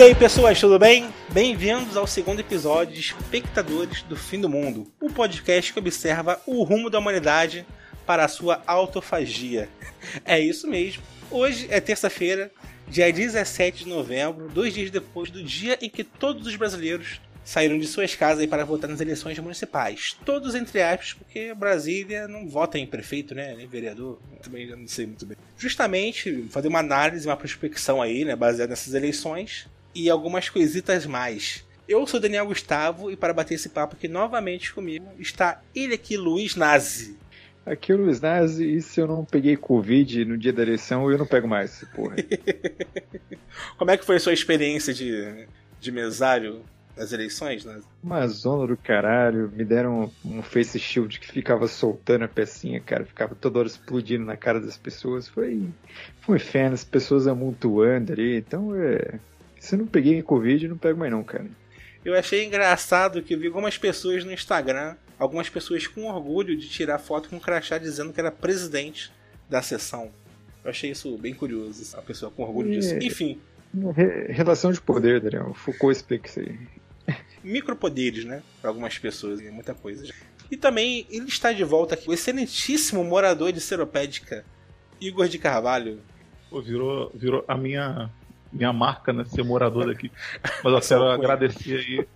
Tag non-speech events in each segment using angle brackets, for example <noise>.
E aí pessoas, tudo bem? Bem-vindos ao segundo episódio de Espectadores do Fim do Mundo, o podcast que observa o rumo da humanidade para a sua autofagia. É isso mesmo. Hoje é terça-feira, dia 17 de novembro, dois dias depois do dia em que todos os brasileiros saíram de suas casas para votar nas eleições municipais. Todos entre aspas, porque Brasília não vota em prefeito, né? Nem vereador. Também não sei muito bem. Justamente fazer uma análise, uma prospecção aí, né? Baseada nessas eleições e algumas coisitas mais. Eu sou Daniel Gustavo e para bater esse papo aqui novamente comigo está ele aqui, Luiz Nazi. Aqui é o Luiz Nazi, e se eu não peguei Covid no dia da eleição, eu não pego mais, porra. <laughs> Como é que foi a sua experiência de, de mesário nas eleições? Nazi? Uma zona do caralho, me deram um face shield que ficava soltando a pecinha, cara, ficava toda hora explodindo na cara das pessoas. Foi, foi um inferno, as pessoas amontoando ali, então é se eu não peguei Covid, não pego mais não, cara. Eu achei engraçado que vi algumas pessoas no Instagram, algumas pessoas com orgulho de tirar foto com um crachá dizendo que era presidente da sessão. Eu achei isso bem curioso, a pessoa com orgulho disso. Enfim. Relação de poder, Daniel. Foucault explica isso aí. Micropoderes, né? Para algumas pessoas, é muita coisa. E também ele está de volta aqui, o excelentíssimo morador de Seropédica, Igor de Carvalho. Pô, virou, virou a minha minha marca, né? Ser morador daqui. Mas eu <laughs> quero agradecer aí.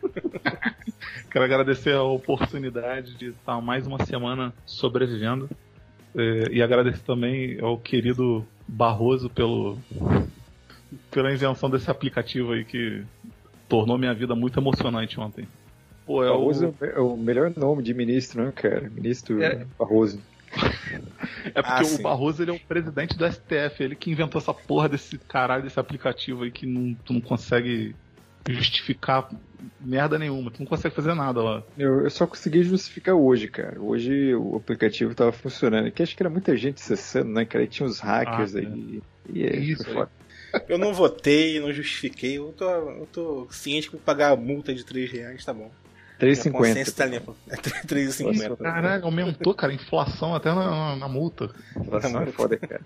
<laughs> quero agradecer a oportunidade de estar mais uma semana sobrevivendo. É, e agradecer também ao querido Barroso pelo, pela invenção desse aplicativo aí que tornou minha vida muito emocionante ontem. Pô, é Barroso o... é o melhor nome de ministro, né, cara? Ministro é... Barroso. É porque ah, o Barroso ele é o presidente do STF, ele que inventou essa porra desse caralho desse aplicativo aí que não, tu não consegue justificar merda nenhuma, tu não consegue fazer nada lá. Eu, eu só consegui justificar hoje, cara. Hoje o aplicativo tava funcionando, que acho que era muita gente acessando, né, cara? E tinha uns hackers ah, aí. É. E é, isso. Aí. <laughs> Eu não votei, não justifiquei, eu tô, eu tô ciente que vou pagar a multa de 3 reais, tá bom. 3,50. Tá limpa. É 3,50. Caralho, aumentou, cara, inflação até na, na multa. Inflação é foda, cara.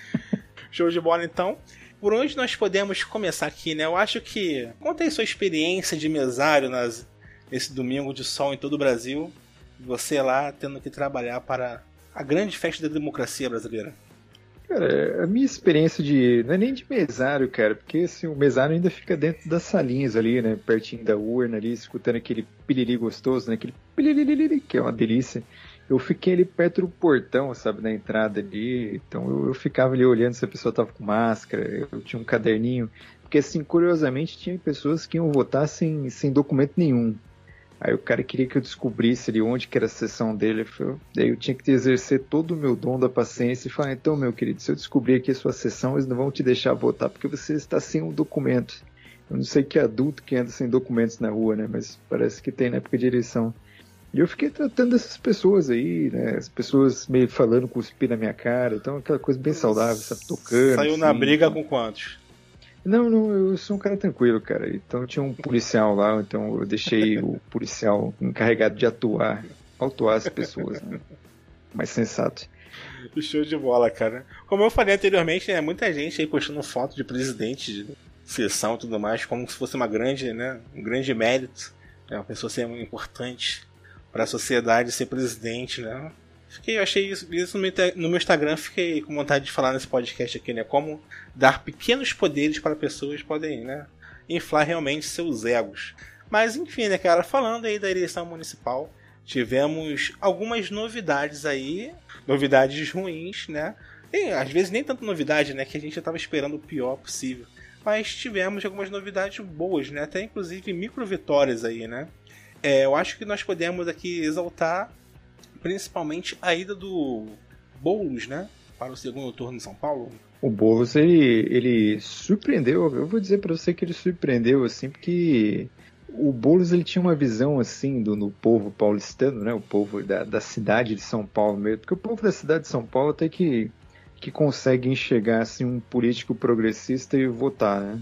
<laughs> Show de bola, então. Por onde nós podemos começar aqui, né? Eu acho que. Conta aí sua experiência de mesário nas, nesse domingo de sol em todo o Brasil. Você lá tendo que trabalhar para a grande festa da democracia brasileira. Cara, a minha experiência de. Não é nem de mesário, cara, porque assim, o mesário ainda fica dentro das salinhas ali, né? Pertinho da urna ali, escutando aquele piliri gostoso, né? Aquele piliri que é uma delícia. Eu fiquei ali perto do portão, sabe, na entrada ali. Então eu, eu ficava ali olhando se a pessoa tava com máscara, eu tinha um caderninho. Porque assim, curiosamente, tinha pessoas que iam votar sem, sem documento nenhum. Aí o cara queria que eu descobrisse ali onde que era a sessão dele. Daí eu tinha que exercer todo o meu dom da paciência e falar, então, meu querido, se eu descobrir aqui a sua sessão, eles não vão te deixar votar porque você está sem um documento. Eu não sei que adulto que anda sem documentos na rua, né? Mas parece que tem na época de eleição. E eu fiquei tratando essas pessoas aí, né? As pessoas meio falando, cuspir na minha cara. Então, aquela coisa bem saudável, sabe? Tocando. Saiu assim, na briga com quantos? Não, não, eu sou um cara tranquilo, cara. Então tinha um policial lá, então eu deixei o <laughs> policial encarregado de atuar, autuar as pessoas, né? Mais sensato. Show de bola, cara. Como eu falei anteriormente, é muita gente aí postando foto de presidente de sessão e tudo mais, como se fosse uma grande, né? Um grande mérito. É uma pessoa ser importante para a sociedade ser presidente, né? Fiquei, eu achei isso, isso no meu Instagram, fiquei com vontade de falar nesse podcast aqui, né? Como dar pequenos poderes para pessoas podem, né? Inflar realmente seus egos. Mas enfim, né, cara, falando aí da eleição municipal, tivemos algumas novidades aí, novidades ruins, né? E, às vezes nem tanta novidade, né? Que a gente já estava esperando o pior possível. Mas tivemos algumas novidades boas, né? Até inclusive micro vitórias aí, né? É, eu acho que nós podemos aqui exaltar principalmente a ida do Boulos, né? Para o segundo turno em São Paulo. O Boulos, ele, ele surpreendeu. Eu vou dizer para você que ele surpreendeu, assim, porque o Boulos ele tinha uma visão assim do no povo paulistano, né? O povo da, da cidade de São Paulo mesmo, porque o povo da cidade de São Paulo até que que consegue enxergar assim um político progressista e votar, né?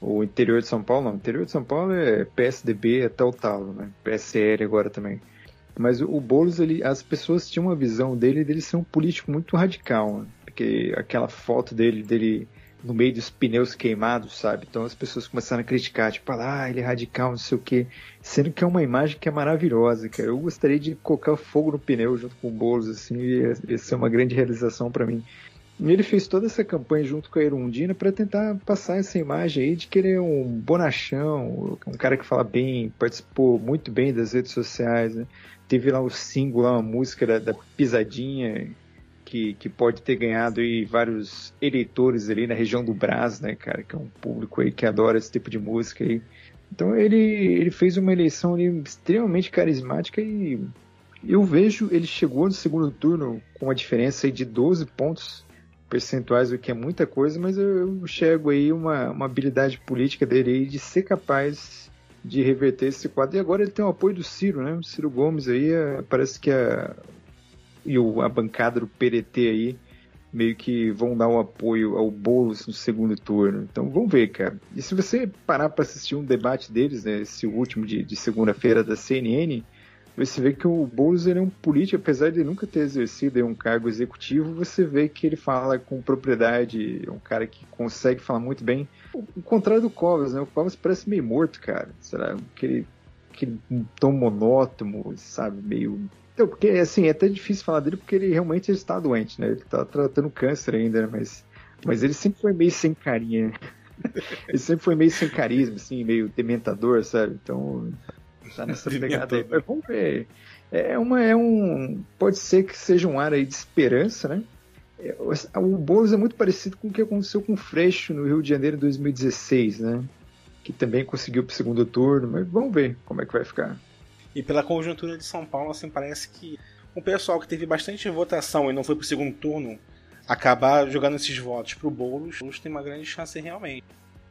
O interior de São Paulo, não. O interior de São Paulo é PSDB até o talo, né? PSL agora também. Mas o Boulos, ele, as pessoas tinham uma visão dele dele ser um político muito radical, né? porque aquela foto dele, dele no meio dos pneus queimados, sabe? Então as pessoas começaram a criticar, tipo, ah, ele é radical, não sei o quê. Sendo que é uma imagem que é maravilhosa, cara. Eu gostaria de colocar fogo no pneu junto com o Boulos, assim, ia, ia ser uma grande realização para mim. E ele fez toda essa campanha junto com a Erundina para tentar passar essa imagem aí de que ele é um bonachão, um cara que fala bem, participou muito bem das redes sociais, né? Teve lá o single, lá, uma música da, da Pisadinha, que, que pode ter ganhado aí vários eleitores ali na região do Brás, né, cara, que é um público aí que adora esse tipo de música aí. Então ele, ele fez uma eleição ali extremamente carismática e eu vejo ele chegou no segundo turno com uma diferença aí de 12 pontos percentuais, o que é muita coisa, mas eu, enxergo aí uma, uma habilidade política dele aí de ser capaz de reverter esse quadro. E agora ele tem o apoio do Ciro, né? O Ciro Gomes aí, é, parece que a, e o, a bancada do PDT aí meio que vão dar um apoio ao Boulos no segundo turno. Então vamos ver, cara. E se você parar para assistir um debate deles, né, esse último de, de segunda-feira da CNN, você vê que o Boulos ele é um político, apesar de nunca ter exercido um cargo executivo, você vê que ele fala com propriedade, é um cara que consegue falar muito bem. O, contrário do Covas, né? O Covas parece meio morto, cara. Será? Aquele, aquele tom monótono, sabe? Meio. Então, porque assim, é até difícil falar dele porque ele realmente está doente, né? Ele está tratando câncer ainda, né? mas, mas ele sempre foi meio sem carinha. <laughs> ele sempre foi meio sem carisma, assim, meio dementador, sabe? Então, tá nessa <laughs> pegada aí. Mas vamos ver. É, uma, é um. Pode ser que seja um ar aí de esperança, né? É, o Boulos é muito parecido com o que aconteceu com o Freixo no Rio de Janeiro em 2016, né? Que também conseguiu pro segundo turno, mas vamos ver como é que vai ficar. E pela conjuntura de São Paulo, assim, parece que o pessoal que teve bastante votação e não foi pro segundo turno acabar jogando esses votos pro Boulos, Boulos tem uma grande chance realmente.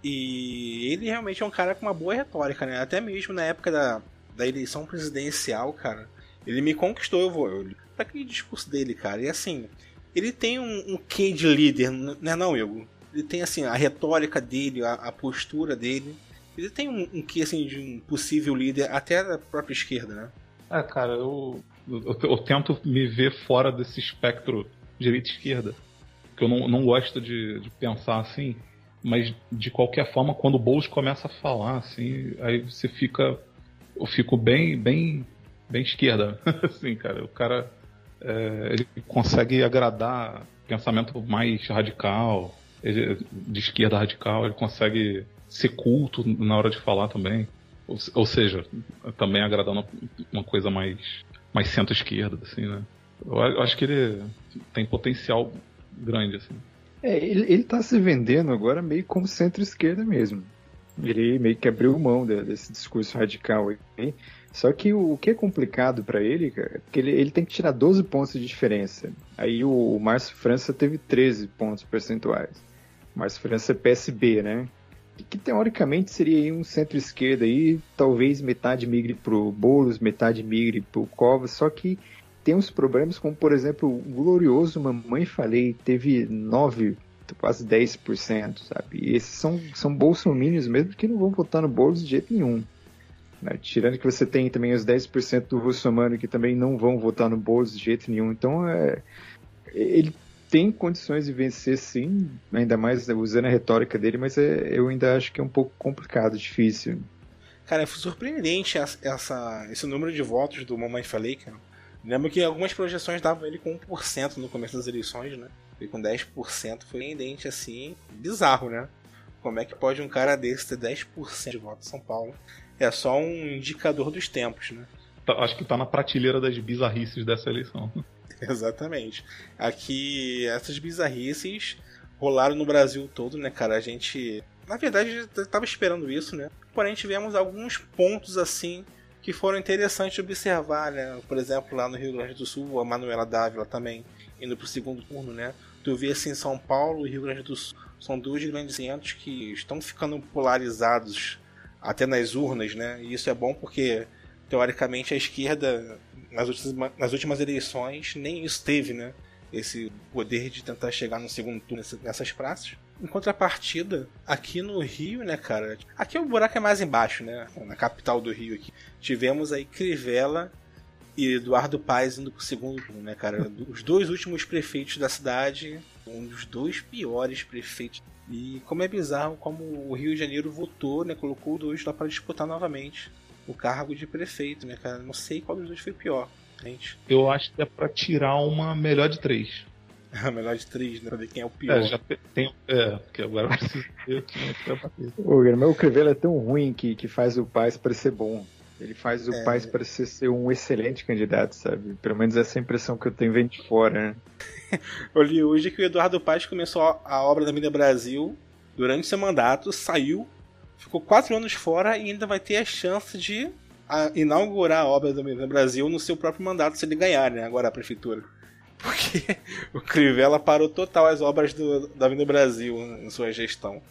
E ele realmente é um cara com uma boa retórica, né? Até mesmo na época da, da eleição presidencial, cara, ele me conquistou, eu vou. Eu, pra aquele discurso dele, cara. E assim, ele tem um, um quê de líder, né não, Igor? Ele tem assim, a retórica dele, a, a postura dele. Ele tem um, um quê assim, de um possível líder até da própria esquerda, né? É, cara, eu, eu, eu tento me ver fora desse espectro direita-esquerda. Porque eu não, não gosto de, de pensar assim. Mas de qualquer forma, quando o Boulos começa a falar, assim, aí você fica eu fico bem, bem, bem esquerda, <laughs> assim, cara. O cara é, ele consegue agradar pensamento mais radical, ele, de esquerda radical, ele consegue ser culto na hora de falar também. Ou, ou seja, também agradando uma coisa mais, mais centro-esquerda, assim, né? Eu, acho que ele tem potencial grande, assim. É, ele, ele tá se vendendo agora meio como centro-esquerda mesmo. Ele meio que abriu mão desse discurso radical aí. Só que o, que é complicado para ele, cara, é que ele, ele tem que tirar 12 pontos de diferença. Aí o, o Márcio França teve 13 pontos percentuais. Márcio França é PSB, né? Que, que teoricamente seria um centro-esquerda aí, talvez metade migre pro Boulos, metade migre pro Covas, só que tem uns problemas como, por exemplo, o glorioso Mamãe Falei teve 9 quase 10%, sabe? E esses são, são bolsominions mesmo que não vão votar no Boulos de jeito nenhum. Né? Tirando que você tem também os 10% do russomano que também não vão votar no Boulos de jeito nenhum. Então, é, ele tem condições de vencer sim, ainda mais usando a retórica dele, mas é, eu ainda acho que é um pouco complicado, difícil. Cara, foi surpreendente essa, esse número de votos do Mamãe Falei, cara. Lembro que algumas projeções davam ele com 1% no começo das eleições, né? E com 10% foi surpreendente assim, bizarro, né? Como é que pode um cara desse ter 10% de voto em São Paulo? É só um indicador dos tempos, né? Tá, acho que tá na prateleira das bizarrices dessa eleição. <laughs> Exatamente. Aqui, essas bizarrices rolaram no Brasil todo, né, cara? A gente, na verdade, tava esperando isso, né? Porém, tivemos alguns pontos assim que foram interessantes observar, né? Por exemplo, lá no Rio Grande do Sul, a Manuela Dávila também indo para o segundo turno, né? Tu vê assim, São Paulo e Rio Grande do Sul são dois grandes centros que estão ficando polarizados até nas urnas, né? E isso é bom porque, teoricamente, a esquerda, nas últimas, nas últimas eleições, nem isso teve, né? Esse poder de tentar chegar no segundo turno nessas praças. Em contrapartida, aqui no Rio, né, cara? Aqui o buraco é mais embaixo, né? Na capital do Rio aqui. Tivemos aí Crivella e Eduardo Paes indo pro segundo turno, né, cara? <laughs> Os dois últimos prefeitos da cidade, um dos dois piores prefeitos. E como é bizarro como o Rio de Janeiro votou, né? Colocou dois lá para disputar novamente o cargo de prefeito, né, cara? Não sei qual dos dois foi pior, gente. Eu acho que é pra tirar uma melhor de três. A melhor de três, né? Pra ver quem é o pior. É, já tem. É, porque agora <laughs> eu preciso ver quem é que bater. O Crivella é tão ruim que, que faz o Paz parecer bom. Ele faz o é. Paz parecer ser um excelente candidato, sabe? Pelo menos essa é a impressão que eu tenho vendo de fora, né? <laughs> eu li hoje que o Eduardo Paz começou a obra da Mídia Brasil durante seu mandato, saiu, ficou quatro anos fora e ainda vai ter a chance de inaugurar a obra da Mídia Brasil no seu próprio mandato se ele ganhar, né? Agora a prefeitura. Porque o Crivella parou total as obras do, da Avenida Brasil em sua gestão.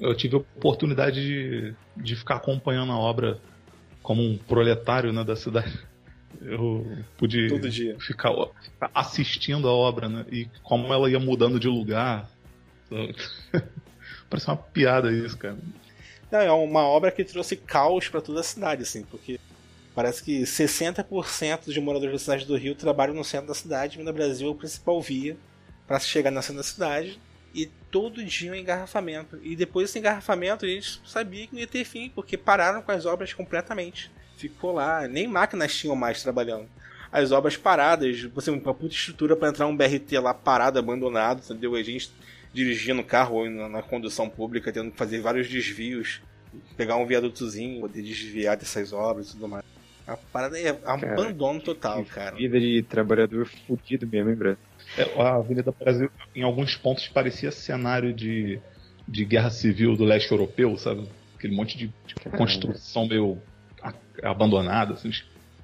Eu tive a oportunidade de, de ficar acompanhando a obra como um proletário né, da cidade. Eu pude ficar, assistindo a obra, né? E como ela ia mudando de lugar. <laughs> Parece uma piada isso, cara. Não, é uma obra que trouxe caos para toda a cidade, assim, porque Parece que 60% dos moradores da cidade do Rio trabalham no centro da cidade, e no Brasil é a principal via para se chegar no centro da cidade. E todo dia um engarrafamento. E depois desse engarrafamento a gente sabia que não ia ter fim, porque pararam com as obras completamente. Ficou lá, nem máquinas tinham mais trabalhando. As obras paradas, você uma puta estrutura para entrar um BRT lá parado, abandonado, entendeu? A gente dirigindo o carro na, na condução pública, tendo que fazer vários desvios, pegar um viadutozinho, poder desviar dessas obras e tudo mais. A parada é abandono total, cara. Vida de trabalhador fudido mesmo, hein, Brad? É, a Avenida Brasil, em alguns pontos, parecia cenário de, de guerra civil do leste europeu, sabe? Aquele monte de, de construção meio abandonada, assim,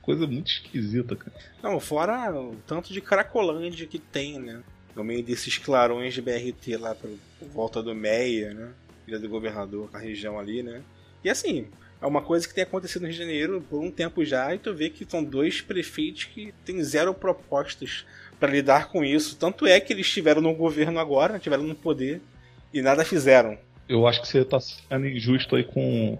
coisa muito esquisita, cara. Não, fora o tanto de cracolândia que tem, né? No meio desses clarões de BRT lá por, por volta do Meia, né? Ilha do Governador, a região ali, né? E assim, é uma coisa que tem acontecido no Rio de Janeiro por um tempo já, e tu vê que são dois prefeitos que têm zero propostas para lidar com isso. Tanto é que eles estiveram no governo agora, estiveram no poder, e nada fizeram. Eu acho que você está sendo injusto aí com,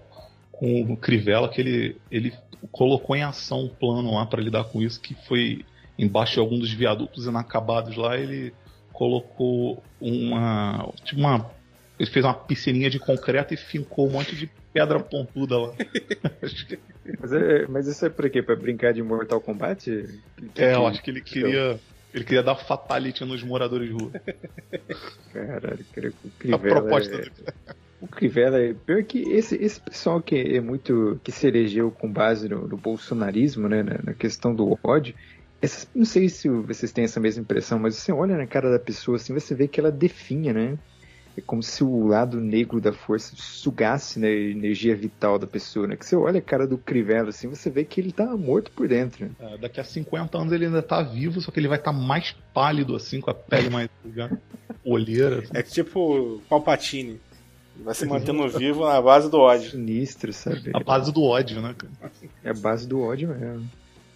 com o Crivella, que ele, ele colocou em ação um plano lá para lidar com isso, que foi embaixo de algum dos viadutos inacabados lá, ele colocou uma. Tipo uma. Ele fez uma piscininha de concreto e fincou um monte de pedra pontuda lá. <laughs> mas, é, mas, isso é pra quê? Pra brincar de Mortal Kombat? Que, é, eu acho que ele queria. Ele queria dar fatality nos moradores de rua. Caralho, cara, o Crivella. A proposta é... dele. O Crivella é. Pior que esse, esse pessoal que é muito. que se elegeu com base no, no bolsonarismo, né? Na, na, questão do ódio. Essa, não sei se vocês têm essa mesma impressão, mas você olha na cara da pessoa assim, você vê que ela definha, né? É como se o lado negro da força sugasse né, a energia vital da pessoa, né? Que você olha a cara do Crivella assim, você vê que ele tá morto por dentro. Né? É, daqui a 50 anos ele ainda tá vivo, só que ele vai estar tá mais pálido assim, com a pele mais <laughs> olheira. Assim. É tipo Palpatine. Vai se mantendo vivo na base do ódio. Sinistro, sabe? A base do ódio, né, cara? É a base do ódio mesmo.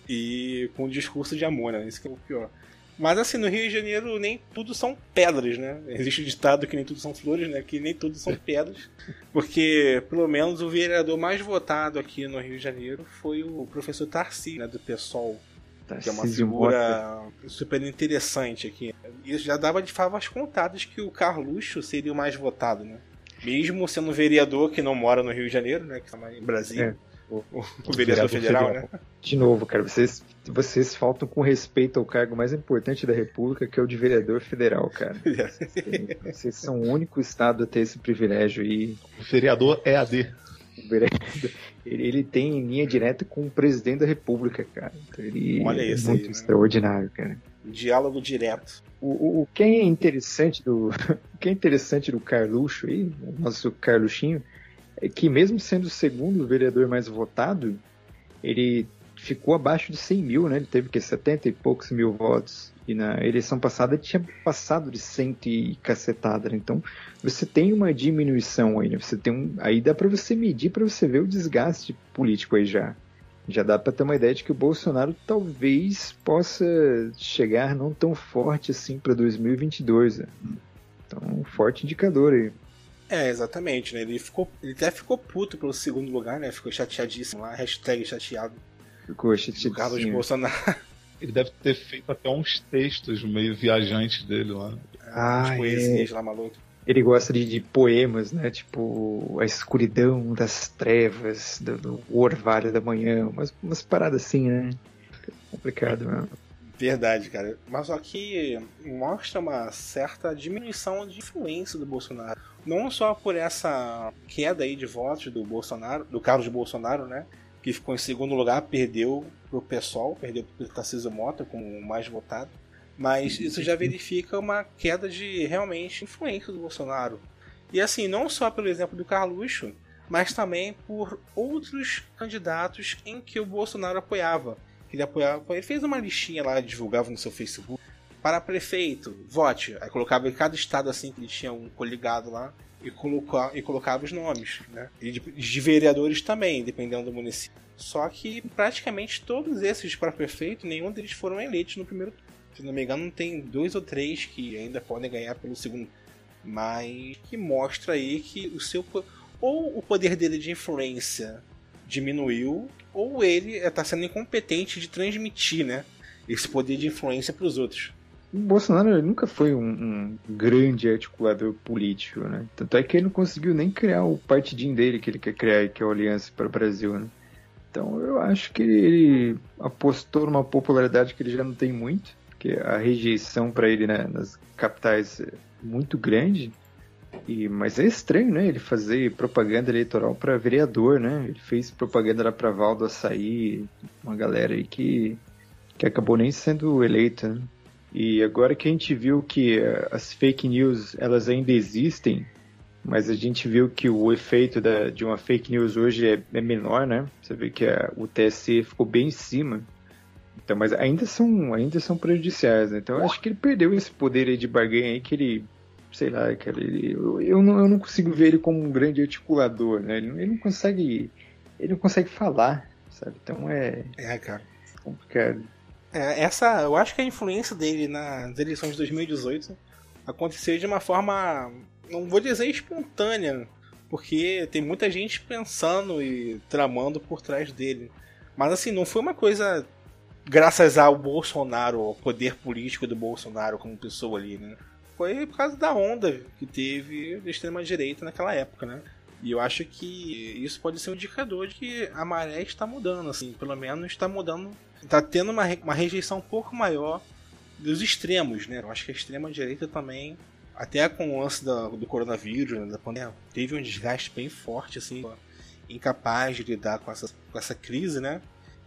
E com um discurso de amor, né? Isso que é o pior. Mas assim, no Rio de Janeiro nem tudo são pedras, né? Existe o ditado que nem tudo são flores, né? Que nem tudo são pedras. Porque, pelo menos, o vereador mais votado aqui no Rio de Janeiro foi o professor Tarcísio, né? Do PSOL. que é uma figura super interessante aqui. Isso já dava de favas contadas que o Carluxo seria o mais votado, né? Mesmo sendo vereador que não mora no Rio de Janeiro, né? Que está em Brasília. É o, o vereador federal, federal, né? De novo, cara, vocês, vocês faltam com respeito ao cargo mais importante da República, que é o de vereador federal, cara. <laughs> vocês são o único estado a ter esse privilégio aí. O vereador é AD. Ele, ele tem linha direta com o presidente da República, cara. Então ele Olha é muito aí, né? extraordinário, cara. Diálogo direto. O, o, o que é interessante do <laughs> o que é interessante do Carluxo aí, o nosso Carluxinho, é que mesmo sendo o segundo vereador mais votado, ele ficou abaixo de 100 mil, né? Ele teve que 70 e poucos mil votos. E na eleição passada tinha passado de 100 e cacetada. Né? Então você tem uma diminuição aí, né? Você tem um, aí dá para você medir para você ver o desgaste político aí já. Já dá para ter uma ideia de que o Bolsonaro talvez possa chegar não tão forte assim para 2022. Né? Então, um forte indicador aí. É, exatamente, né? Ele ficou. Ele até ficou puto pelo segundo lugar, né? Ficou chateadíssimo lá, hashtag chateado. Ficou chateado. Carlos Bolsonaro. <laughs> Ele deve ter feito até uns textos meio viajantes dele lá. Ah, As poesias é. lá maluco. Ele gosta de, de, poemas, né? Tipo, a escuridão das trevas, do, do orvalho da manhã, umas, umas paradas assim, né? Complicado mesmo. Verdade, cara. Mas só que mostra uma certa diminuição de influência do Bolsonaro. Não só por essa queda aí de votos do Bolsonaro, do Carlos Bolsonaro, né? Que ficou em segundo lugar, perdeu pro PSOL, perdeu pro Tarcísio Mota como o mais votado. Mas isso já verifica uma queda de realmente influência do Bolsonaro. E assim, não só pelo exemplo do Carluxo, mas também por outros candidatos em que o Bolsonaro apoiava ele apoiava. Ele fez uma listinha lá, divulgava no seu Facebook. Para prefeito, vote. Aí colocava em cada estado assim que ele tinha um coligado lá e, colocava, e colocava os nomes, né? E de, de vereadores também, dependendo do município. Só que praticamente todos esses para prefeito, nenhum deles foram eleitos no primeiro turno. Se não me engano, tem dois ou três que ainda podem ganhar pelo segundo. Mas que mostra aí que o seu. Ou o poder dele de influência diminuiu, ou ele está sendo incompetente de transmitir né, esse poder de influência para os outros. O Bolsonaro nunca foi um, um, grande articulador político, né? Tanto é que ele não conseguiu nem criar o partidinho dele que ele quer criar, que é a Aliança para o Brasil, né? Então eu acho que ele apostou numa popularidade que ele já não tem muito, porque a rejeição para ele né, nas capitais é muito grande. E, mas é estranho, né? Ele fazer propaganda eleitoral para vereador, né? Ele fez propaganda para Valdo Açaí, uma galera aí que, que acabou nem sendo eleita. Né? E agora que a gente viu que eh, as fake news elas ainda existem, mas a gente viu que o efeito da, de uma fake news hoje é, é menor, né? Você vê que a, o TSE ficou bem em cima. Então, mas ainda são, ainda são prejudiciais, né? Então eu acho que ele perdeu esse poder de barganha aí que ele sei lá, cara, ele, eu, eu, não, eu não consigo ver ele como um grande articulador, né? Ele, ele não consegue. Ele não consegue falar, sabe? Então é. É, cara. Complicado. É, essa, eu acho que a influência dele nas eleições de 2018 aconteceu de uma forma, não vou dizer espontânea, porque tem muita gente pensando e tramando por trás dele. Mas assim, não foi uma coisa graças ao Bolsonaro, ao poder político do Bolsonaro como pessoa ali, né? foi por causa da onda que teve da extrema-direita naquela época, né? E eu acho que isso pode ser um indicador de que a maré está mudando, assim, pelo menos está mudando, está tendo uma, uma rejeição um pouco maior dos extremos, né? Eu acho que a extrema-direita também, até com o lance da, do coronavírus, né, da pandemia, teve um desgaste bem forte, assim, incapaz de lidar com essa, com essa crise, né?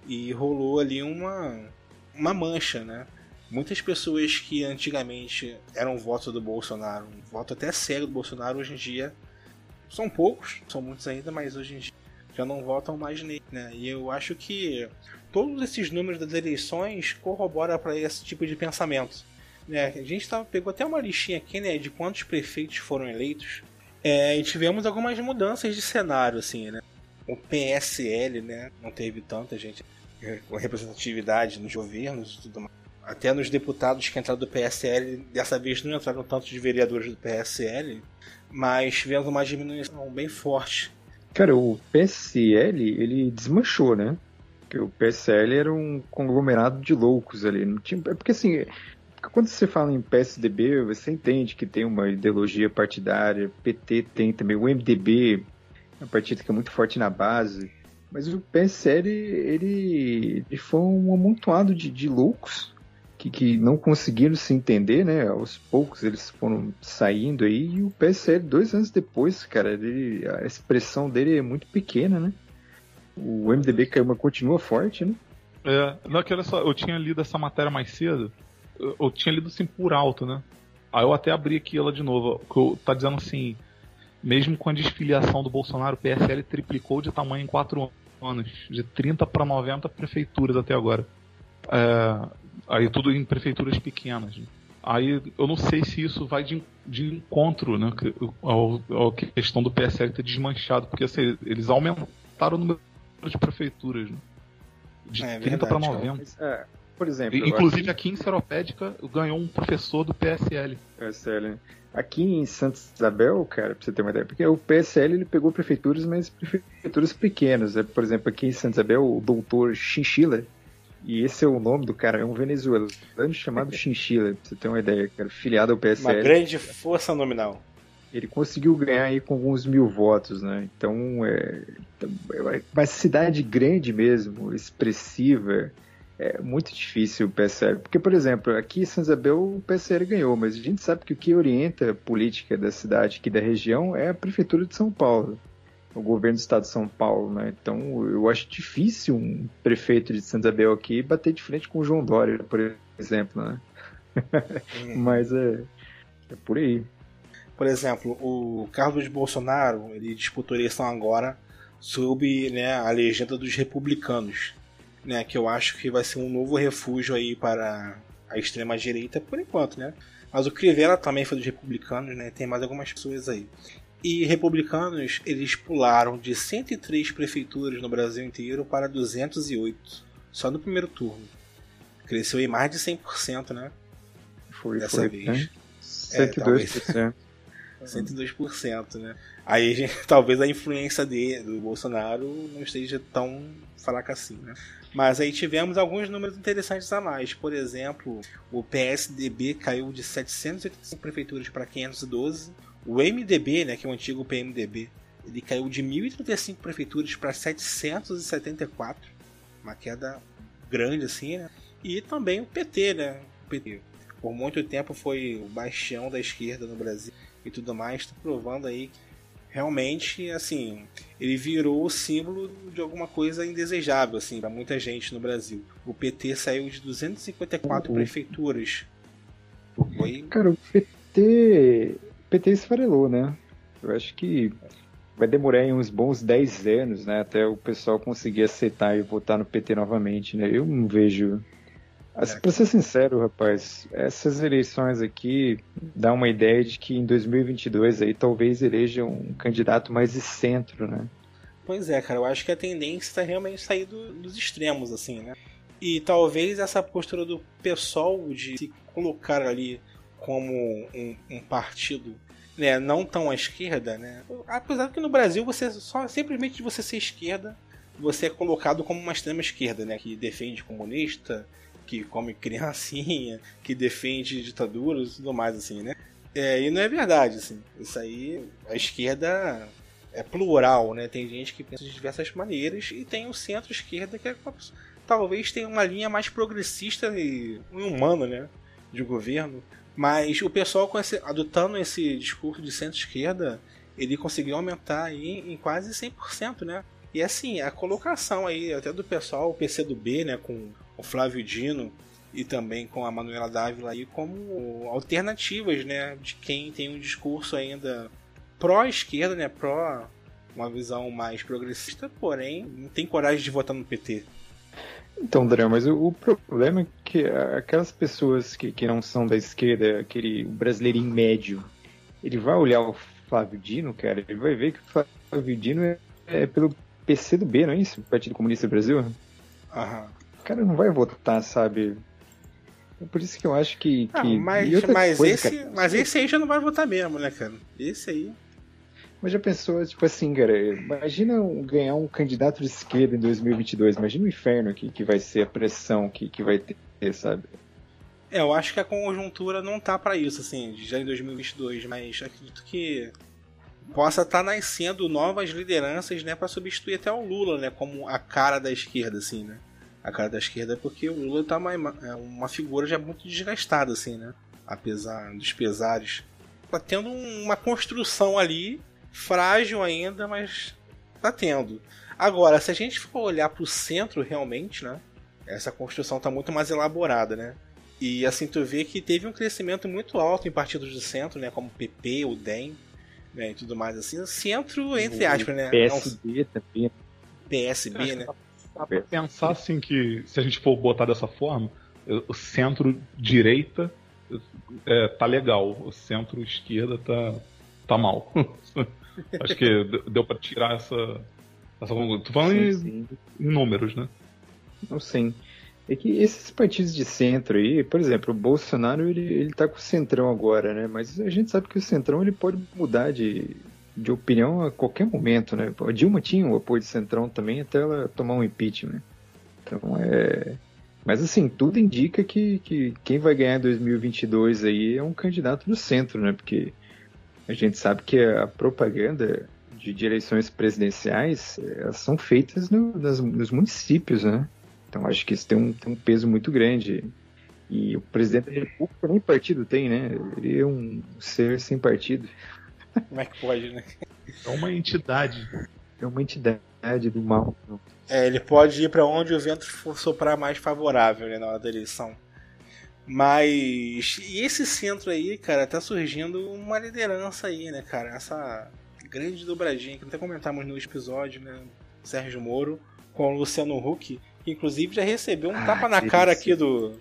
E rolou ali uma, uma mancha, né? Muitas pessoas que antigamente eram voto do Bolsonaro, um voto até cego do Bolsonaro, hoje em dia são poucos, são muitos ainda, mas hoje em dia já não votam mais nele, né? E eu acho que todos esses números das eleições corroboram para esse tipo de pensamento. Né? A gente tava, pegou até uma listinha aqui, né, de quantos prefeitos foram eleitos. É, e tivemos algumas mudanças de cenário, assim, né? O PSL, né, não teve tanta gente com representatividade nos governos e tudo mais até nos deputados que entraram do PSL, dessa vez não entraram tanto de vereadores do PSL, mas tivemos uma diminuição bem forte. Cara, o PSL, ele desmanchou, né? Porque o PSL era um conglomerado de loucos ali. Não tinha... É porque assim, quando você fala em PSDB, você entende que tem uma ideologia partidária, PT tem também, o MDB é um partido que é muito forte na base. Mas o PSL, ele, ele foi um amontoado de, de loucos que, que não conseguiram se entender, né? Aos poucos eles foram saindo aí e o PSL dois anos depois, cara, ele, a expressão dele é muito pequena, né? O MDB caiu, mas continua forte, né? É, não, que olha só, eu tinha lido essa matéria mais cedo, eu, eu, tinha lido assim por alto, né? Aí eu até abri aqui ela de novo, que tá dizendo assim, mesmo com a desfiliação do Bolsonaro, o PSL triplicou de tamanho em quatro anos, de 30 para 90 prefeituras até agora. É, Aí tudo em prefeituras pequenas. Né? Aí eu não sei se isso vai de, de encontro né, ao, questão do PSL ter desmanchado, porque assim, eles aumentaram o número de prefeituras. Né? De é, 30 para 90. É, por exemplo. Inclusive aqui, aqui em Seropédica ganhou um professor do PSL. PSL. Aqui em Santa Isabel, cara, pra você ter uma ideia, porque o PSL ele pegou prefeituras, mas prefeituras pequenas. Né? Por exemplo, aqui em Santa Isabel, o doutor Chinchilla, e esse é o nome do cara, é um venezuelano chamado <laughs> Chinchilla, pra você ter uma ideia, cara, filiado ao PSL. Uma grande força nominal. Ele conseguiu ganhar aí com alguns mil votos, né? Então, é, é uma cidade grande mesmo, expressiva, é muito difícil o PSL. Porque, por exemplo, aqui em São Isabel o PSL ganhou, mas a gente sabe que o que orienta a política da cidade aqui da região é a Prefeitura de São Paulo o governo do estado de São Paulo, né? Então eu acho difícil um prefeito de Santa Isabel aqui bater de frente com o João Dória, por exemplo, né? <laughs> Mas é, é por aí. Por exemplo, o Carlos Bolsonaro ele disputou a eleição agora sob né, a legenda dos republicanos, né? Que eu acho que vai ser um novo refúgio aí para a extrema direita por enquanto, né? Mas o Crivella também foi dos republicanos, né? Tem mais algumas pessoas aí. E republicanos, eles pularam de 103 prefeituras no Brasil inteiro para 208, só no primeiro turno. Cresceu em mais de 100%, né? Foi, Dessa foi, vez. Né? 102%. É, 102%, né? Aí gente, <laughs> talvez a influência dele, do Bolsonaro não esteja tão fraca assim, né? Mas aí tivemos alguns números interessantes a mais. Por exemplo, o PSDB caiu de 785 prefeituras para 512, o MDB, né, que é o antigo PMDB, ele caiu de 1.035 prefeituras para 774, uma queda grande assim, né? E também o PT, né? O PT, por muito tempo foi o bastião da esquerda no Brasil e tudo mais, está provando aí que realmente, assim, ele virou o símbolo de alguma coisa indesejável, assim, para muita gente no Brasil. O PT saiu de 254 uhum. prefeituras. Foi... Cara, o PT PT esfarelou, né? Eu acho que vai demorar uns bons 10 anos, né? Até o pessoal conseguir aceitar e votar no PT novamente, né? Eu não vejo. Assim, pra ser sincero, rapaz, essas eleições aqui dá uma ideia de que em 2022 aí talvez eleja um candidato mais de centro, né? Pois é, cara, eu acho que a tendência está realmente sair do, dos extremos, assim, né? E talvez essa postura do pessoal de se colocar ali como um, um partido né, não tão à esquerda, né? Apesar que no Brasil você só simplesmente de você ser esquerda, você é colocado como uma extrema esquerda, né, que defende comunista, que come criancinha, <laughs> que defende ditaduras e tudo mais assim, né? É, e não é verdade, assim. Isso aí, a esquerda é plural, né? Tem gente que pensa de diversas maneiras e tem o centro-esquerda que é, talvez tenha uma linha mais progressista e humana, né? De governo. Mas o pessoal esse, adotando esse discurso de centro-esquerda, ele conseguiu aumentar aí em quase 100%, né? E assim, a colocação aí até do pessoal, o PCdoB, né, com o Flávio Dino e também com a Manuela Dávila aí como alternativas, né, de quem tem um discurso ainda pró-esquerda, né, pró uma visão mais progressista, porém não tem coragem de votar no PT. Então, Daniel, mas o, o, problema é que aquelas pessoas que, que não são da esquerda, aquele brasileirinho médio, ele vai olhar o Flávio Dino, cara, ele vai ver que o Flávio Dino é, é pelo PC do B, não é isso? Partido Comunista do Brasil? Aham. O cara não vai votar, sabe? É por isso que eu acho que. Ah, que... mas, mas, coisa, esse, cara, mas esse aí já não vai votar mesmo, né, cara? Esse aí. Mas já pensou, tipo assim, cara, imagina ganhar um candidato de esquerda em 2022, imagina o inferno que, que vai ser a pressão que, que vai ter, sabe? É, eu acho que a conjuntura não tá para isso, assim, já em 2022, mas acredito que possa estar tá nascendo novas lideranças, né, para substituir até o Lula, né, como a cara da esquerda, assim, né? A cara da esquerda porque o Lula tá uma, é uma figura já muito desgastada, assim, né? Apesar dos pesares. Tá tendo uma construção ali frágil ainda, mas tá tendo. Agora, se a gente for olhar para o centro realmente, né? Essa construção tá muito mais elaborada, né? E assim tu vê que teve um crescimento muito alto em partidos do centro, né? Como o PP, o DEM, né? E tudo mais assim. O centro, entre aspas, né? PSB também. PSB, né? Dá pra pensar assim que, se a gente for botar dessa forma, o centro-direita é, tá legal, o centro-esquerda tá, tá mal. <laughs> Acho que deu para tirar essa. essa... Tô falando sim, em, sim. em, números, né? Não, sim. É que esses partidos de centro aí, por exemplo, o Bolsonaro ele, ele tá com o centrão agora, né? Mas a gente sabe que o centrão ele pode mudar de, de opinião a qualquer momento, né? A Dilma tinha o apoio de centrão também até ela tomar um impeachment. Então é. Mas assim, tudo indica que, que quem vai ganhar 2022 aí é um candidato do centro, né? Porque a gente sabe que a propaganda de, de eleições presidenciais são feitas no, nas, nos municípios, né? Então acho que isso tem um, tem um peso muito grande. E o presidente da República nem partido tem, né? Ele é um ser sem partido. Como é que pode, né? É uma entidade. É uma entidade do mal. É, ele pode ir para onde o vento for soprar mais favorável né, na hora da eleição. Mas. E esse centro aí, cara, tá surgindo uma liderança aí, né, cara? Essa grande dobradinha que até comentamos no episódio, né? Sérgio Moro com o Luciano Huck, que inclusive já recebeu um ah, tapa na cara aqui do,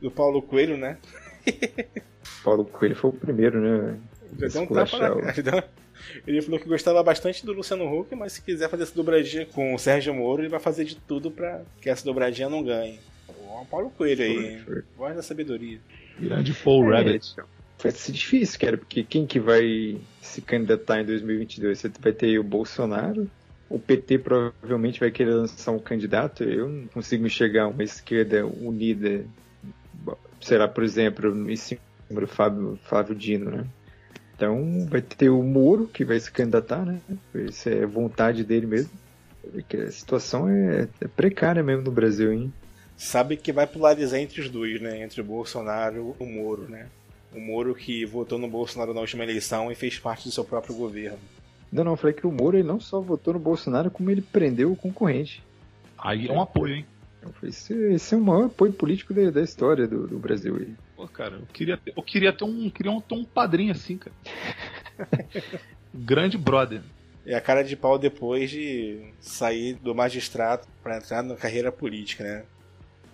do Paulo Coelho, né? <laughs> Paulo Coelho foi o primeiro, né? Deu um tapa na cara. <laughs> Ele falou que gostava bastante do Luciano Huck, mas se quiser fazer essa dobradinha com o Sérgio Moro, ele vai fazer de tudo para que essa dobradinha não ganhe. O Paulo Coelho aí, voz da sabedoria. Grande Paul é, Rabbit. Vai ser difícil, cara, porque quem que vai se candidatar em 2022? Você vai ter o Bolsonaro, o PT provavelmente vai querer lançar um candidato. Eu não consigo enxergar uma esquerda unida, será, por exemplo, em cima do Fábio, Flávio Dino, né? Então vai ter o Moro que vai se candidatar, né? Isso é vontade dele mesmo. Porque a situação é, é precária mesmo no Brasil, hein? Sabe que vai polarizar entre os dois, né? Entre o Bolsonaro e o Moro, né? O Moro que votou no Bolsonaro na última eleição e fez parte do seu próprio governo. Não, não, eu falei que o Moro ele não só votou no Bolsonaro, como ele prendeu o concorrente. Aí é um apoio, hein? Esse, esse é o maior apoio político da, da história do, do, Brasil aí. Pô, cara, eu queria ter, eu queria ter um, queria ter um padrinho assim, cara. <laughs> Grande brother. É a cara de pau depois de sair do magistrado para entrar na carreira política, né?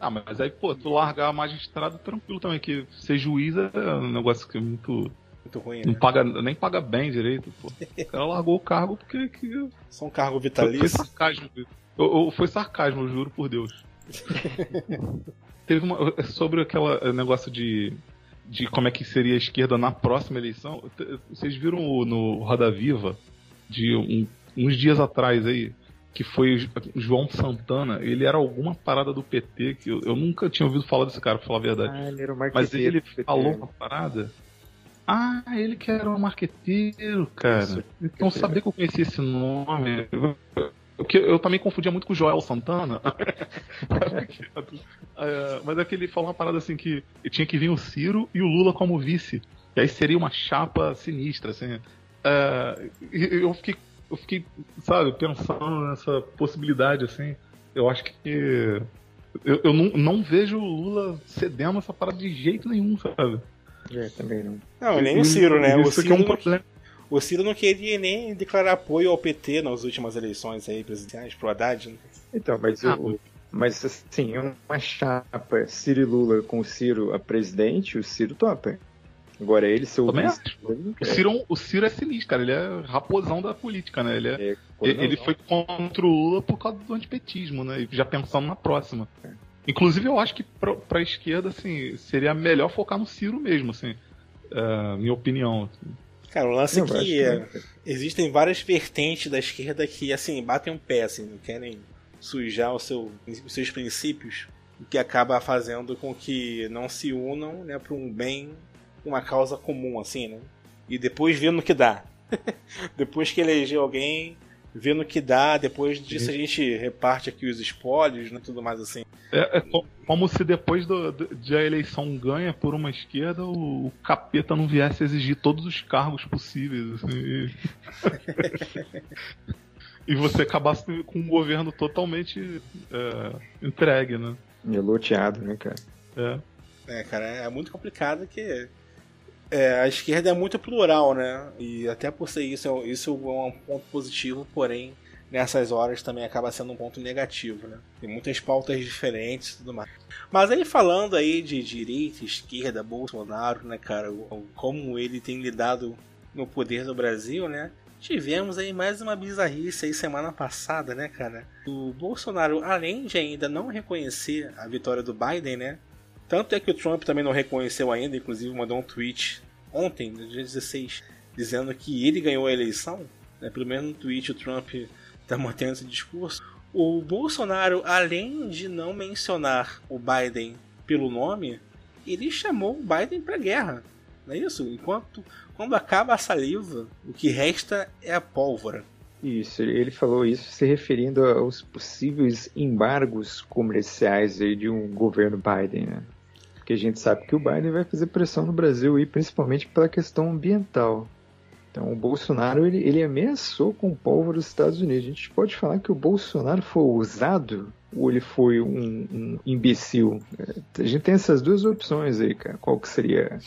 Ah, mas aí, pô, tu largar magistrado tranquilo também, que ser juiz é um negócio que é muito muito ruim, Não né? paga, nem paga bem direito, pô. O cara largou o cargo porque. Que... Só um cargo vitalício. Foi, foi sarcasmo. Eu, eu, foi sarcasmo, eu juro por Deus. <laughs> Teve uma. Sobre aquele negócio de. De como é que seria a esquerda na próxima eleição. Vocês viram no Roda Viva, de um, uns dias atrás aí, que foi João Santana, ele era alguma parada do PT, que eu, eu nunca tinha ouvido falar desse cara, pra falar a verdade. Ah, ele era o Mas ele falou uma parada ah, ele que era um marqueteiro, cara. Isso. Então sabia que eu conhecia esse nome. Eu, eu, eu também confundia muito com o Joel Santana. <laughs> é, mas é que ele falou uma parada assim que tinha que vir o Ciro e o Lula como vice. E aí seria uma chapa sinistra, assim. É, eu fiquei, eu fiquei, sabe, pensando nessa possibilidade, assim. Eu acho que eu, eu não, não vejo o Lula cedendo essa parada de jeito nenhum, sabe? É, também não. Não, nem o Ciro, né? O Ciro, é um não, o Ciro não queria nem declarar apoio ao PT nas últimas eleições aí presidenciais, pro Haddad. Né? Então, mas, ah, o, mas assim, uma chapa Ciro e Lula com o Ciro a presidente, o Ciro topa. Agora ele, seu Também vice, o, Ciro, o Ciro é sinistro, cara. Ele é raposão da política, né? Ele, é, é ele foi contra o Lula por causa do antipetismo, né? Já pensando na próxima. É. Inclusive, eu acho que pra, pra esquerda, assim, seria melhor focar no Ciro mesmo, assim. Uh, minha opinião. Assim. Cara, o lance é que, que existem várias vertentes da esquerda que, assim, batem um pé, assim, não querem sujar o seu, os seus princípios, o que acaba fazendo com que não se unam, né, para um bem, uma causa comum, assim, né? E depois vendo o que dá. <laughs> depois que eleger alguém, vendo o que dá, depois disso a gente reparte aqui os espólios, né, tudo mais assim. É, é como se depois do, de a eleição ganha por uma esquerda, o, o capeta não viesse exigir todos os cargos possíveis. Assim, e... <laughs> e você acabasse com um governo totalmente é, entregue, né? E loteado, né, cara? É. É, cara, é muito complicado que é, a esquerda é muito plural, né? E até por ser isso, isso é um ponto positivo, porém, nessas horas também acaba sendo um ponto negativo, né? Tem muitas pautas diferentes e tudo mais. Mas aí falando aí de direita, esquerda, Bolsonaro, né, cara? Como ele tem lidado no poder do Brasil, né? tivemos aí mais uma bizarrice aí semana passada, né, cara? O Bolsonaro, além de ainda não reconhecer a vitória do Biden, né? Tanto é que o Trump também não reconheceu ainda, inclusive mandou um tweet ontem, no dia 16, dizendo que ele ganhou a eleição. Né? Pelo menos no tweet o Trump está mantendo esse discurso. O Bolsonaro, além de não mencionar o Biden pelo nome, ele chamou o Biden para guerra. Não é isso? Enquanto quando acaba a saliva, o que resta é a pólvora. Isso, ele falou isso se referindo aos possíveis embargos comerciais de um governo Biden, né? Porque a gente sabe que o Biden vai fazer pressão no Brasil e principalmente pela questão ambiental. Então o Bolsonaro ele, ele ameaçou com pólvora os Estados Unidos. A gente pode falar que o Bolsonaro foi ousado ou ele foi um, um imbecil? A gente tem essas duas opções aí, cara. Qual que seria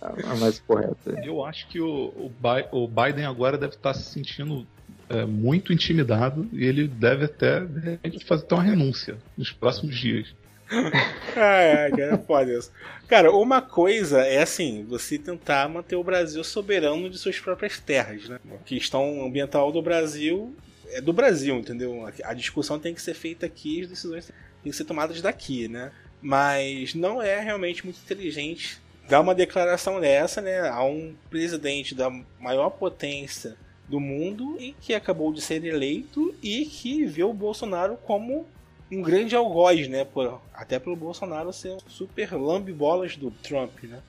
a, a mais correta? <laughs> Eu acho que o, o, o Biden agora deve estar se sentindo é, muito intimidado e ele deve até de repente, fazer até uma renúncia nos próximos dias. <laughs> ah, é, cara, pode isso. Cara, uma coisa é assim, você tentar manter o Brasil soberano de suas próprias terras, né? A questão ambiental do Brasil é do Brasil, entendeu? A discussão tem que ser feita aqui, as decisões têm que ser tomadas daqui, né? Mas não é realmente muito inteligente dar uma declaração dessa, né, a um presidente da maior potência do mundo e que acabou de ser eleito e que vê o Bolsonaro como um grande algoz, né? Por, até pelo Bolsonaro ser um super lambe-bolas do Trump, né?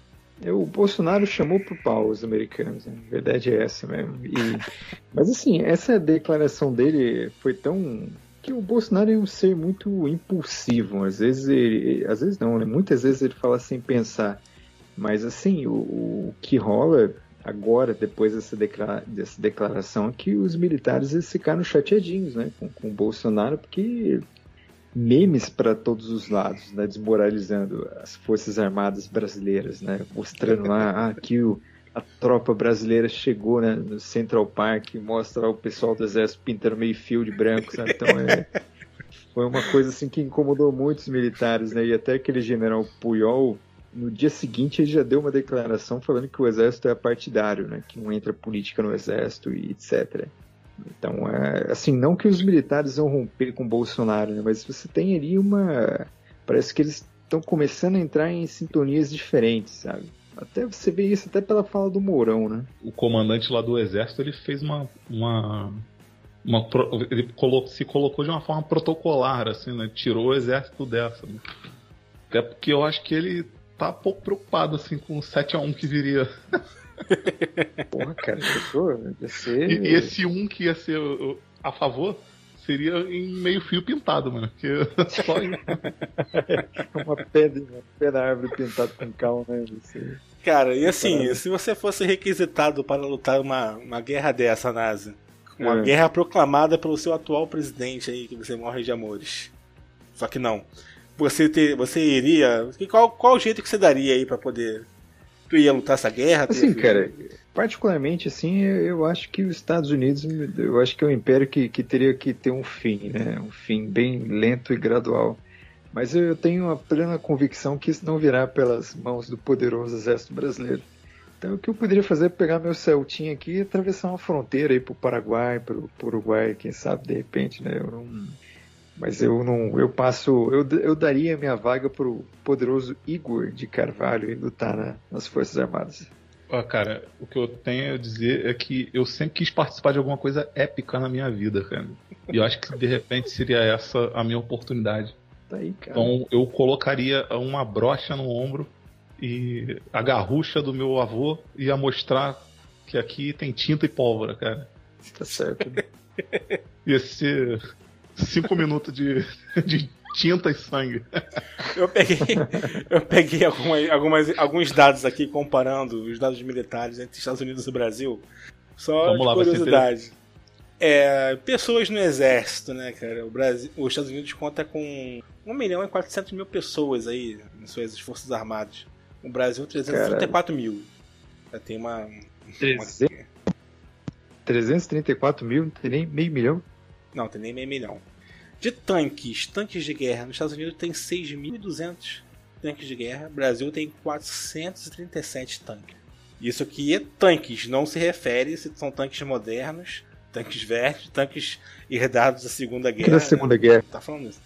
É, o Bolsonaro chamou pro pau os americanos, né? a verdade é essa mesmo. E, <laughs> mas assim, essa declaração dele foi tão. que o Bolsonaro é um ser muito impulsivo. Às vezes ele. Às vezes não, né? Muitas vezes ele fala sem pensar. Mas assim, o, o que rola agora, depois dessa, declara dessa declaração, é que os militares eles ficaram chateadinhos né, com, com o Bolsonaro, porque memes para todos os lados, né, desmoralizando as forças armadas brasileiras, né, mostrando lá ah, que o, a tropa brasileira chegou né, no Central Park, mostra o pessoal do exército pintando meio fio de branco, sabe? então é, foi uma coisa assim que incomodou muitos militares, né, e até aquele general Puyol no dia seguinte ele já deu uma declaração falando que o exército é partidário, né, que não entra política no exército e etc. Então, é, assim, não que os militares vão romper com Bolsonaro, né, mas você tem ali uma. Parece que eles estão começando a entrar em sintonias diferentes, sabe? Até você vê isso até pela fala do Mourão, né? O comandante lá do exército ele fez uma. uma, uma ele colocou, se colocou de uma forma protocolar, assim, né? Tirou o exército dessa. Né? Até porque eu acho que ele tá pouco preocupado assim com o 7x1 que viria. <laughs> Porra, cara, pensou? Ia ser... E, e esse um que ia ser a favor seria em meio fio pintado, mano. Que <laughs> só em... <laughs> uma pedra, uma pedra árvore pintada com cal, né? Você... Cara, e assim, se você fosse requisitado para lutar uma, uma guerra dessa, NASA, uma é. guerra proclamada pelo seu atual presidente aí, que você morre de amores. Só que não. Você ter, você iria. Qual, qual o jeito que você daria aí para poder Tu ia lutar essa guerra? Assim, cara, particularmente assim, eu acho que os Estados Unidos, eu acho que é um império que, que teria que ter um fim, né? Um fim bem lento e gradual. Mas eu tenho a plena convicção que isso não virá pelas mãos do poderoso exército brasileiro. Então o que eu poderia fazer é pegar meu Celtinha aqui e atravessar uma fronteira aí pro Paraguai, pro, pro Uruguai, quem sabe de repente, né? Eu não mas eu não. Eu passo. Eu, eu daria minha vaga pro poderoso Igor de Carvalho e lutar na, nas Forças Armadas. Ah, cara, o que eu tenho a dizer é que eu sempre quis participar de alguma coisa épica na minha vida, cara. E eu acho que de repente seria essa a minha oportunidade. Tá aí, cara. Então eu colocaria uma brocha no ombro e a garrucha do meu avô ia mostrar que aqui tem tinta e pólvora, cara. Tá certo. <laughs> ia ser cinco minutos de, de tinta e sangue. Eu peguei, eu peguei algumas, algumas, alguns dados aqui comparando os dados militares entre Estados Unidos e Brasil. Só Vamos de lá, curiosidade. É, pessoas no exército, né, cara? O Brasil, os Estados Unidos conta com 1 milhão e 400 mil pessoas aí nas suas forças armadas. O Brasil 334 Caralho. mil. Já tem uma, uma... 334 mil? Não tem nem meio milhão? Não, tem nem meio milhão. De tanques, tanques de guerra, nos Estados Unidos tem 6.200 tanques de guerra, Brasil tem 437 tanques. Isso aqui é tanques, não se refere se são tanques modernos, tanques velhos, tanques herdados da Segunda Guerra. Da Segunda Guerra. Tá falando isso.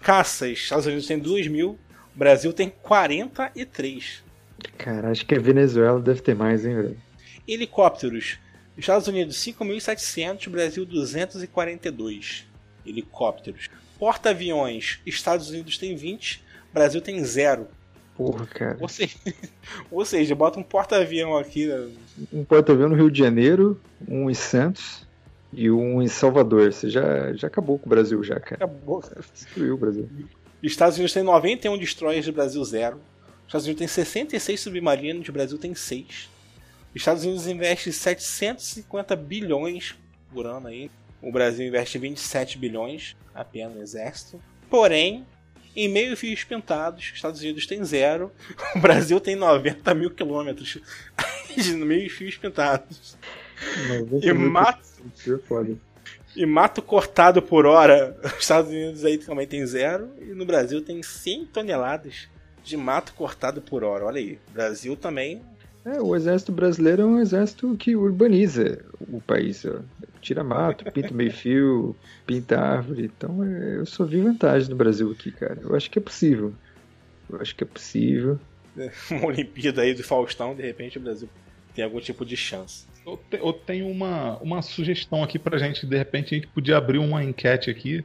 Caças, Estados Unidos tem 2 mil, Brasil tem 43. Cara, acho que a Venezuela deve ter mais, hein, velho? Helicópteros, Estados Unidos 5.700, Brasil 242 helicópteros. Porta-aviões, Estados Unidos tem 20, Brasil tem zero. Porra, cara. Ou seja, <laughs> ou seja bota um porta-avião aqui. Né? Um porta-avião no Rio de Janeiro, um em Santos e um em Salvador. Você já, já acabou com o Brasil, já, cara. Acabou. Destruiu o Brasil. Estados Unidos tem 91 destroyers, de Brasil zero. Estados Unidos tem 66 submarinos, o Brasil tem 6. Estados Unidos investe 750 bilhões por ano aí. O Brasil investe 27 bilhões apenas no exército. Porém, em meio fios pintados, Estados Unidos tem zero, <laughs> o Brasil tem 90 mil quilômetros <laughs> de meio fios pintados. E mato, é e mato cortado por hora, <laughs> os Estados Unidos aí também tem zero, e no Brasil tem 100 toneladas de mato cortado por hora. Olha aí, Brasil também é, o exército brasileiro é um exército que urbaniza o país. Ó. Tira mato, pinta meio fio, pinta árvore. Então é, eu só vi vantagem no Brasil aqui, cara. Eu acho que é possível. Eu acho que é possível. Uma Olimpíada aí do Faustão, de repente o Brasil tem algum tipo de chance. Eu, te, eu tenho uma, uma sugestão aqui pra gente. De repente a gente podia abrir uma enquete aqui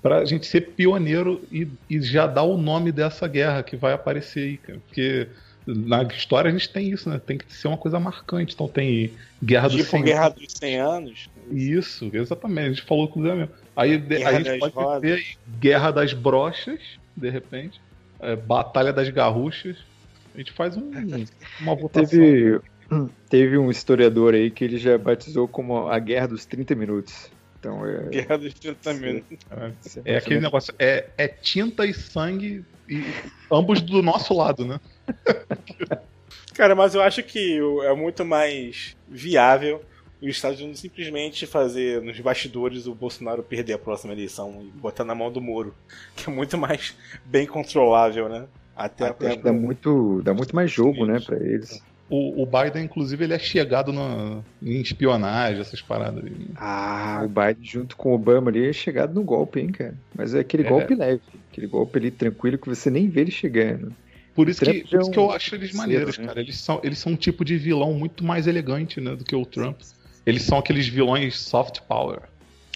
pra gente ser pioneiro e, e já dar o nome dessa guerra que vai aparecer aí, cara. Porque na história a gente tem isso, né? Tem que ser uma coisa marcante. Então tem Guerra tipo dos 100 Guerra dos 100 anos. Isso, exatamente. A gente falou com o Zé mesmo. Aí Guerra a gente pode rodas. ter Guerra das Brochas, de repente. É, Batalha das Garruchas. A gente faz um, uma votação. Teve, <clears throat> teve um historiador aí que ele já batizou como a Guerra dos 30 Minutos. Então é. Guerra dos 30 minutos. É, é aquele negócio. É, é tinta e sangue, e ambos do nosso lado, né? <laughs> Cara, mas eu acho que é muito mais viável os Estados Unidos simplesmente fazer nos bastidores o Bolsonaro perder a próxima eleição e botar na mão do Moro, <laughs> que é muito mais bem controlável, né? Até, Até dá muito dá muito mais jogo, né, para eles. O, o, Biden, inclusive, ele é chegado na, em espionagem, essas paradas. Aí. Ah, o Biden junto com o Obama ali é chegado no golpe, hein, cara. Mas é aquele é. golpe leve, aquele golpe ali tranquilo que você nem vê ele chegando. Por isso, que, por isso que eu acho eles maneiros, né? cara. Eles são, eles são um tipo de vilão muito mais elegante né, do que o Trump. Eles são aqueles vilões soft power.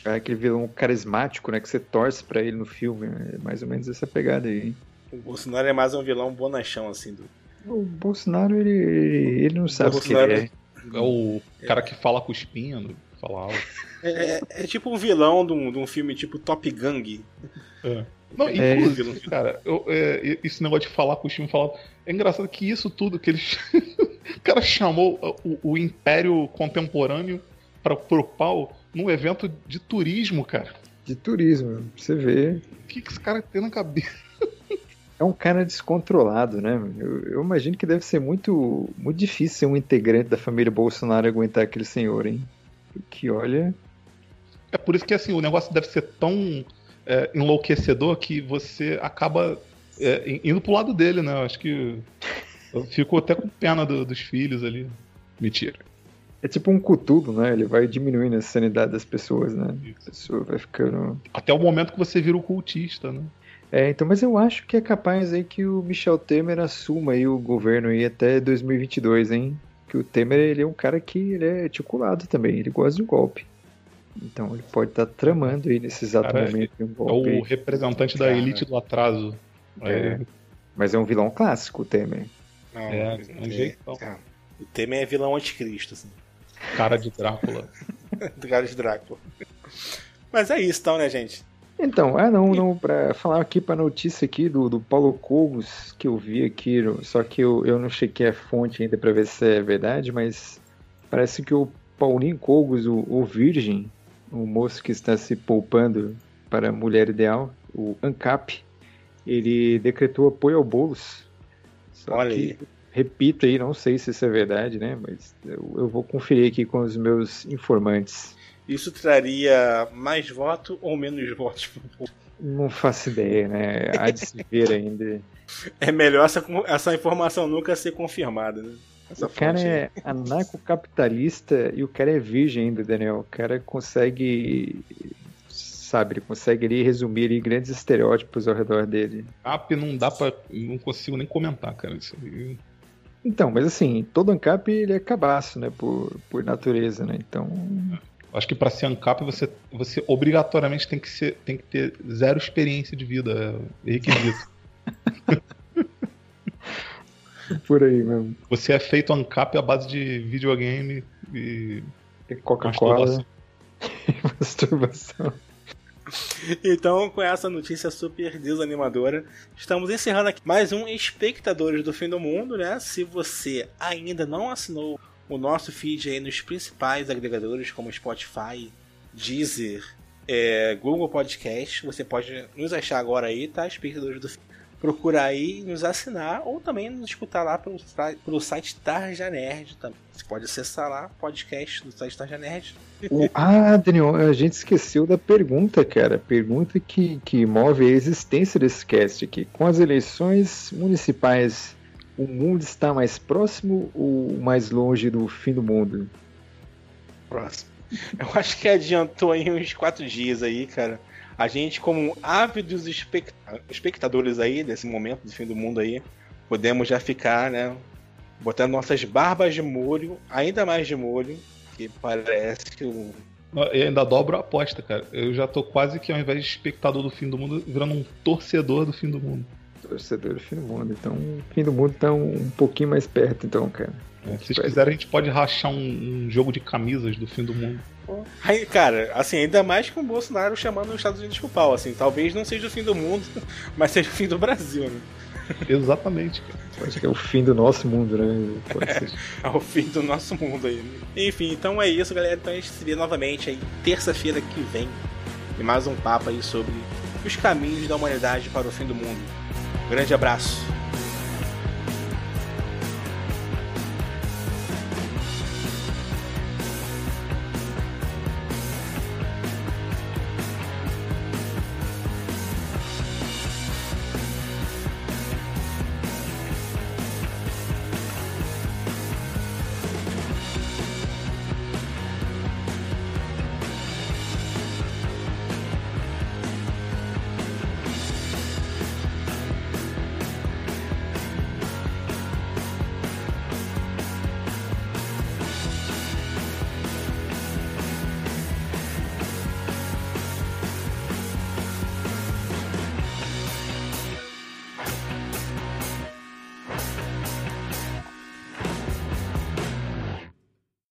É aquele vilão carismático, né? Que você torce para ele no filme. É mais ou menos essa pegada aí. Hein? O Bolsonaro é mais um vilão bonachão, assim. Do... O Bolsonaro, ele, ele não sabe o, que ele é. É o cara que fala cuspindo, fala algo. É, é, é, tipo um vilão de um, de um filme tipo Top Gang. É. Não, é. inclusive, é... cara, eu, é, esse negócio de falar com o time falado. É engraçado que isso tudo que eles. <laughs> o cara chamou o, o Império Contemporâneo para pro pau num evento de turismo, cara. De turismo, pra você ver. O que, que esse cara tem na cabeça? é um cara descontrolado, né? Eu, eu, imagino que deve ser muito, muito difícil ser um integrante da família Bolsonaro aguentar aquele senhor, hein? Que olha. É por isso que assim, o negócio deve ser tão é, enlouquecedor que você acaba é, indo pro lado dele, né? Acho que eu fico até com pena do, dos filhos ali. Mentira. É tipo um cutulo, né? Ele vai diminuindo a sanidade das pessoas, né? A pessoa vai ficando. Até o momento que você vira o cultista, né? É, então, mas eu acho que é capaz aí que o Michel Temer assuma aí o governo aí até 2022, hein? Que o Temer, ele é um cara que ele é articulado também, ele gosta de golpe. Então ele pode estar tá tramando aí nesse exato cara, momento um golpe. É o representante cara. da elite do atraso. É. Mas é um vilão clássico, o Temer. Não, é, um jeitão. O Temer é vilão anticristo, assim. <laughs> Cara de Drácula. <laughs> cara de Drácula. Mas é isso então, né, gente? Então, ah não, não, pra falar aqui pra notícia aqui do, do Paulo Cogos, que eu vi aqui, só que eu, eu não chequei a fonte ainda pra ver se é verdade, mas parece que o Paulinho Cogos, o, o Virgem, o moço que está se poupando para a mulher ideal, o ANCAP, ele decretou apoio ao Boulos. Só Olha que, aí. repito aí, não sei se isso é verdade, né? Mas eu, eu vou conferir aqui com os meus informantes. Isso traria mais voto ou menos votos? Não faço ideia, né? Há de se ver ainda. <laughs> É melhor essa, essa informação nunca ser confirmada, né? O cara é anarcocapitalista e o cara é virgem ainda, Daniel. O cara consegue sabe? Ele consegue ali resumir ali, grandes estereótipos ao redor dele. Cap não dá para não consigo nem comentar, cara. Isso aí... Então, mas assim, todo ANCAP ele é cabaço, né? Por, por natureza, né? Então. Acho que para ser ANCAP você, você obrigatoriamente tem que, ser, tem que ter zero experiência de vida, é requisito. <laughs> por aí mesmo. Você é feito ANCAP à base de videogame e. Coca-Cola. <laughs> Masturbação. Então, com essa notícia super desanimadora, estamos encerrando aqui mais um Espectadores do Fim do Mundo, né? Se você ainda não assinou o nosso feed aí nos principais agregadores como Spotify, Deezer, é, Google Podcast, você pode nos achar agora aí, tá? Espectadores do Fim procura aí nos assinar ou também nos escutar lá pelo, pelo site Tarja Nerd também. Você pode acessar lá podcast do site Tarja Nerd. Ah, Daniel, a gente esqueceu da pergunta, cara. Pergunta que, que move a existência desse cast aqui. Com as eleições municipais, o mundo está mais próximo ou mais longe do fim do mundo? Próximo. Eu acho que adiantou aí uns quatro dias aí, cara a gente, como ávidos espectadores aí desse momento do fim do mundo aí, podemos já ficar, né, botando nossas barbas de molho, ainda mais de molho, que parece que o eu ainda dobro a aposta, cara. Eu já tô quase que ao invés de espectador do fim do mundo, virando um torcedor do fim do mundo. Torcedor do fim do mundo. Então, o fim do mundo tá um, um pouquinho mais perto, então, cara. É, se vocês quiserem, a gente pode rachar um, um, jogo de camisas do fim do mundo. Aí, cara, assim, ainda mais com o Bolsonaro chamando os Estados Unidos pro pau, assim, talvez não seja o fim do mundo, <laughs> mas seja o fim do Brasil, né? Exatamente, cara. Acho que é o fim do nosso mundo, né? É, <laughs> é, o fim do nosso mundo aí. Né? Enfim, então é isso, galera. Então a gente se vê novamente aí terça-feira que vem. E mais um papo aí sobre os caminhos da humanidade para o fim do mundo. Grande abraço.